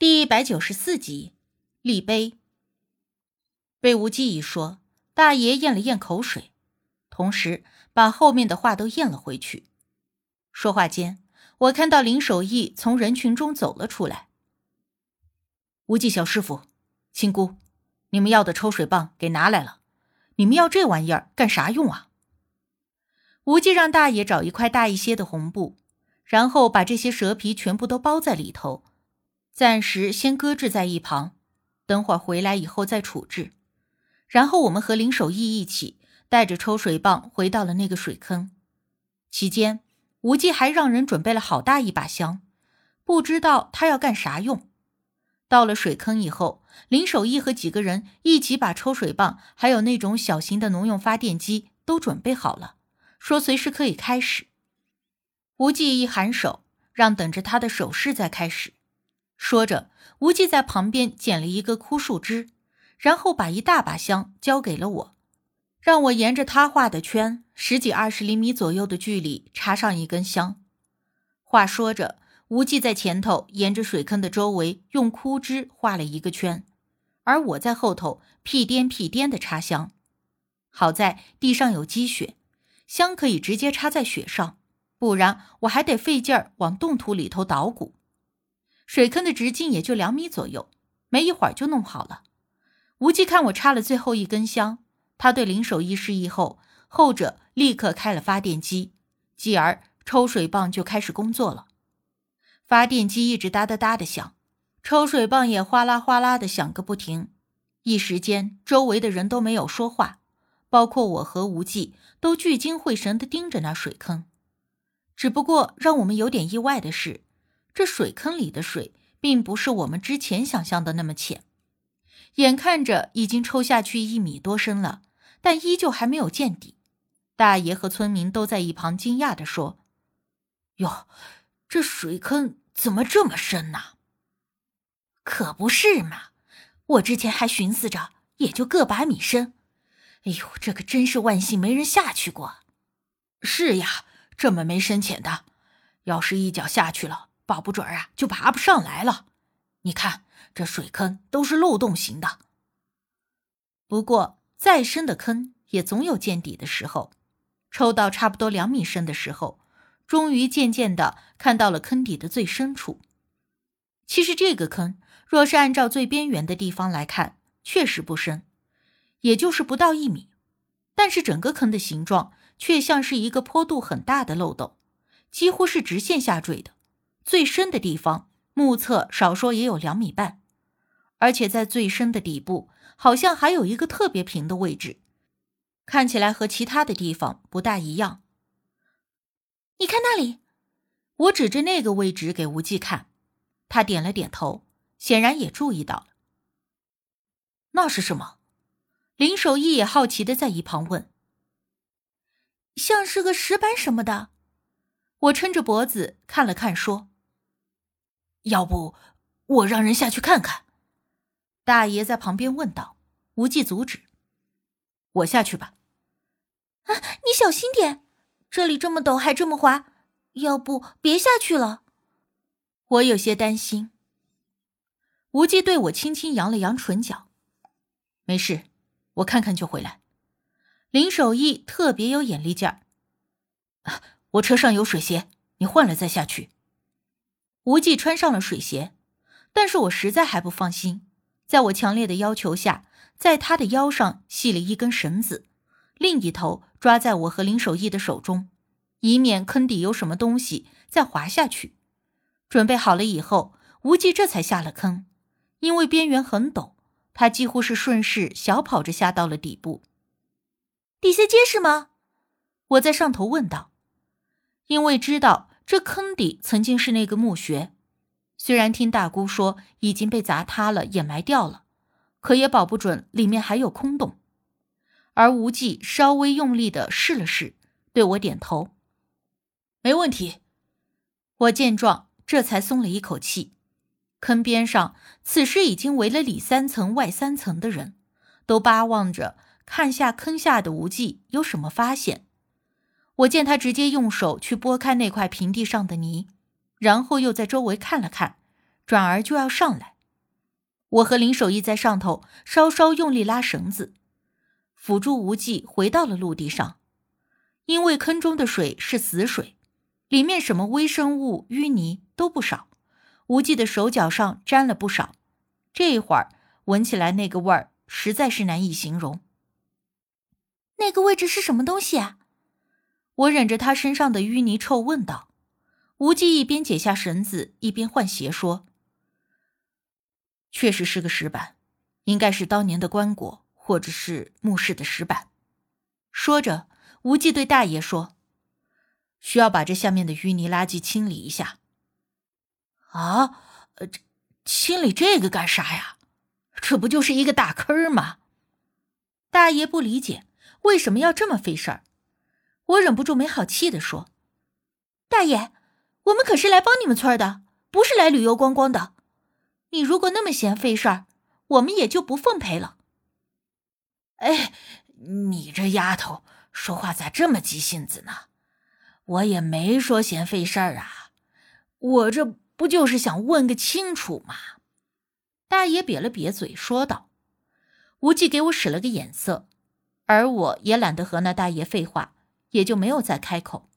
第一百九十四集，立碑。被无忌一说，大爷咽了咽口水，同时把后面的话都咽了回去。说话间，我看到林守义从人群中走了出来。无忌小师傅，亲姑，你们要的抽水棒给拿来了。你们要这玩意儿干啥用啊？无忌让大爷找一块大一些的红布，然后把这些蛇皮全部都包在里头。暂时先搁置在一旁，等会儿回来以后再处置。然后我们和林守义一起带着抽水棒回到了那个水坑。期间，无忌还让人准备了好大一把香，不知道他要干啥用。到了水坑以后，林守义和几个人一起把抽水棒还有那种小型的农用发电机都准备好了，说随时可以开始。无忌一颔首，让等着他的手势再开始。说着，无忌在旁边捡了一个枯树枝，然后把一大把香交给了我，让我沿着他画的圈十几二十厘米左右的距离插上一根香。话说着，无忌在前头沿着水坑的周围用枯枝画了一个圈，而我在后头屁颠屁颠的插香。好在地上有积雪，香可以直接插在雪上，不然我还得费劲儿往冻土里头捣鼓。水坑的直径也就两米左右，没一会儿就弄好了。无忌看我插了最后一根香，他对林守义示意后，后者立刻开了发电机，继而抽水棒就开始工作了。发电机一直哒哒哒的响，抽水棒也哗啦哗啦的响个不停。一时间，周围的人都没有说话，包括我和无忌都聚精会神的盯着那水坑。只不过让我们有点意外的是。这水坑里的水并不是我们之前想象的那么浅，眼看着已经抽下去一米多深了，但依旧还没有见底。大爷和村民都在一旁惊讶地说：“哟，这水坑怎么这么深呢？”“可不是嘛，我之前还寻思着也就个把米深。哎呦，这可真是万幸没人下去过。”“是呀，这么没深浅的，要是一脚下去了。”保不准啊，就爬不上来了。你看，这水坑都是漏洞型的。不过，再深的坑也总有见底的时候。抽到差不多两米深的时候，终于渐渐的看到了坑底的最深处。其实这个坑，若是按照最边缘的地方来看，确实不深，也就是不到一米。但是整个坑的形状却像是一个坡度很大的漏斗，几乎是直线下坠的。最深的地方，目测少说也有两米半，而且在最深的底部，好像还有一个特别平的位置，看起来和其他的地方不大一样。你看那里，我指着那个位置给无忌看，他点了点头，显然也注意到了。那是什么？林守义也好奇的在一旁问。像是个石板什么的，我撑着脖子看了看，说。要不我让人下去看看？大爷在旁边问道。无忌阻止：“我下去吧。”啊，你小心点，这里这么陡还这么滑，要不别下去了。我有些担心。无忌对我轻轻扬了扬唇角：“没事，我看看就回来。”林守义特别有眼力劲儿：“我车上有水鞋，你换了再下去。”无忌穿上了水鞋，但是我实在还不放心。在我强烈的要求下，在他的腰上系了一根绳子，另一头抓在我和林守义的手中，以免坑底有什么东西再滑下去。准备好了以后，无忌这才下了坑。因为边缘很陡，他几乎是顺势小跑着下到了底部。底下结实吗？我在上头问道。因为知道。这坑底曾经是那个墓穴，虽然听大姑说已经被砸塌了、掩埋掉了，可也保不准里面还有空洞。而无忌稍微用力的试了试，对我点头：“没问题。”我见状，这才松了一口气。坑边上此时已经围了里三层外三层的人，都巴望着看下坑下的无忌有什么发现。我见他直接用手去拨开那块平地上的泥，然后又在周围看了看，转而就要上来。我和林守义在上头稍稍用力拉绳子，辅助无忌回到了陆地上。因为坑中的水是死水，里面什么微生物、淤泥都不少，无忌的手脚上沾了不少。这一会儿闻起来那个味儿，实在是难以形容。那个位置是什么东西啊？我忍着他身上的淤泥臭问道。无忌一边解下绳子，一边换鞋说：“确实是个石板，应该是当年的棺椁或者是墓室的石板。”说着。无忌对大爷说：“需要把这下面的淤泥垃圾清理一下。”啊，这清理这个干啥呀？这不就是一个大坑吗？大爷不理解为什么要这么费事儿。我忍不住没好气的说：“大爷，我们可是来帮你们村的，不是来旅游观光的。你如果那么嫌费事儿，我们也就不奉陪了。”哎，你这丫头！说话咋这么急性子呢？我也没说嫌费事儿啊，我这不就是想问个清楚吗？大爷瘪了瘪嘴说道。无忌给我使了个眼色，而我也懒得和那大爷废话，也就没有再开口。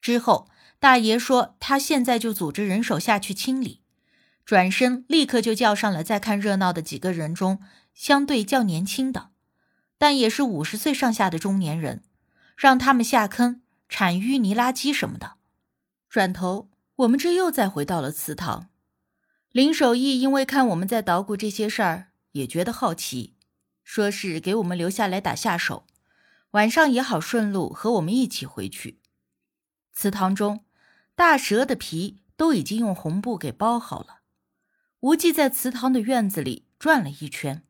之后，大爷说他现在就组织人手下去清理，转身立刻就叫上了在看热闹的几个人中相对较年轻的。但也是五十岁上下的中年人，让他们下坑铲淤泥垃圾什么的。转头，我们这又再回到了祠堂。林守义因为看我们在捣鼓这些事儿，也觉得好奇，说是给我们留下来打下手，晚上也好顺路和我们一起回去。祠堂中，大蛇的皮都已经用红布给包好了。无忌在祠堂的院子里转了一圈。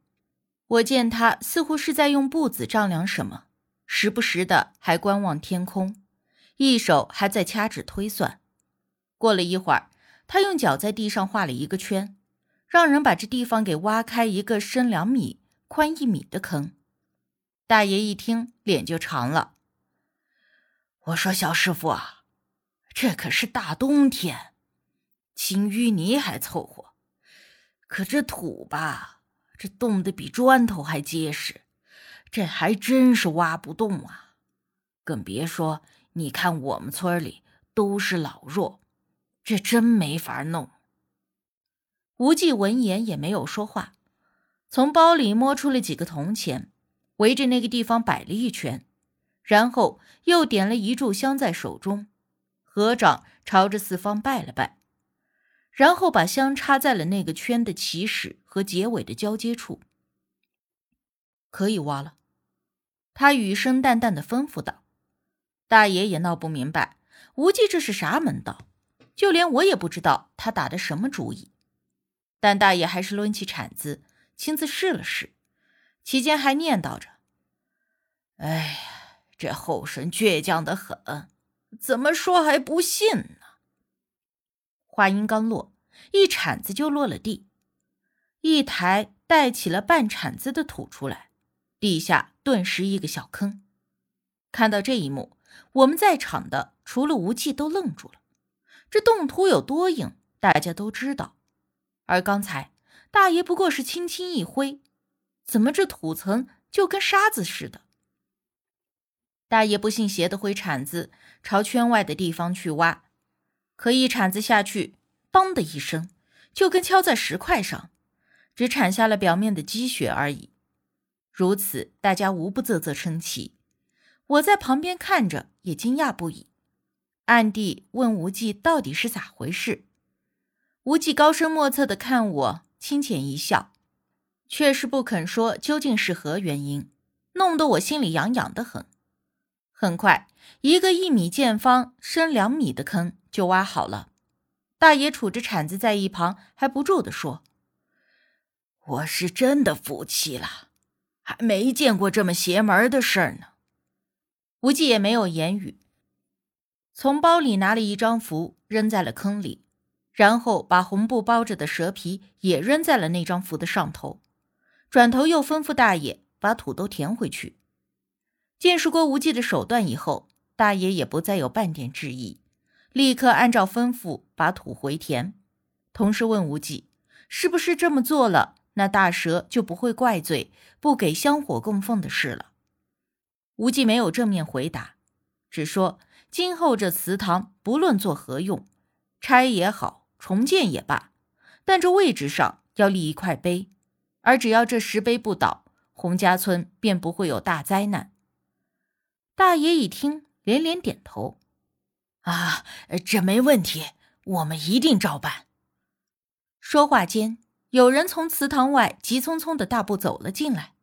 我见他似乎是在用步子丈量什么，时不时的还观望天空，一手还在掐指推算。过了一会儿，他用脚在地上画了一个圈，让人把这地方给挖开一个深两米、宽一米的坑。大爷一听，脸就长了。我说：“小师傅啊，这可是大冬天，清淤泥还凑合，可这土吧……”这冻得比砖头还结实，这还真是挖不动啊！更别说你看我们村里都是老弱，这真没法弄。无忌闻言也没有说话，从包里摸出了几个铜钱，围着那个地方摆了一圈，然后又点了一炷香在手中，合掌朝着四方拜了拜。然后把香插在了那个圈的起始和结尾的交接处。可以挖了，他语声淡淡的吩咐道。大爷也闹不明白，无忌这是啥门道，就连我也不知道他打的什么主意。但大爷还是抡起铲子，亲自试了试，期间还念叨着：“哎呀，这后生倔强的很，怎么说还不信呢？”话音刚落，一铲子就落了地，一抬带起了半铲子的土出来，地下顿时一个小坑。看到这一幕，我们在场的除了无忌都愣住了。这冻土有多硬，大家都知道，而刚才大爷不过是轻轻一挥，怎么这土层就跟沙子似的？大爷不信邪的挥铲子朝圈外的地方去挖。可一铲子下去，当的一声，就跟敲在石块上，只铲下了表面的积雪而已。如此，大家无不啧啧称奇。我在旁边看着，也惊讶不已，暗地问无忌到底是咋回事。无忌高深莫测的看我，轻浅一笑，却是不肯说究竟是何原因，弄得我心里痒痒的很。很快，一个一米见方、深两米的坑。就挖好了，大爷杵着铲子在一旁还不住地说：“我是真的服气了，还没见过这么邪门的事儿呢。”无忌也没有言语，从包里拿了一张符扔在了坑里，然后把红布包着的蛇皮也扔在了那张符的上头，转头又吩咐大爷把土都填回去。见识过无忌的手段以后，大爷也不再有半点质疑。立刻按照吩咐把土回填，同时问无忌：“是不是这么做了，那大蛇就不会怪罪不给香火供奉的事了？”无忌没有正面回答，只说：“今后这祠堂不论做何用，拆也好，重建也罢，但这位置上要立一块碑，而只要这石碑不倒，洪家村便不会有大灾难。”大爷一听，连连点头：“啊，这没问题，我们一定照办。”说话间，有人从祠堂外急匆匆的大步走了进来。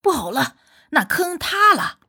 不好了，那坑塌了！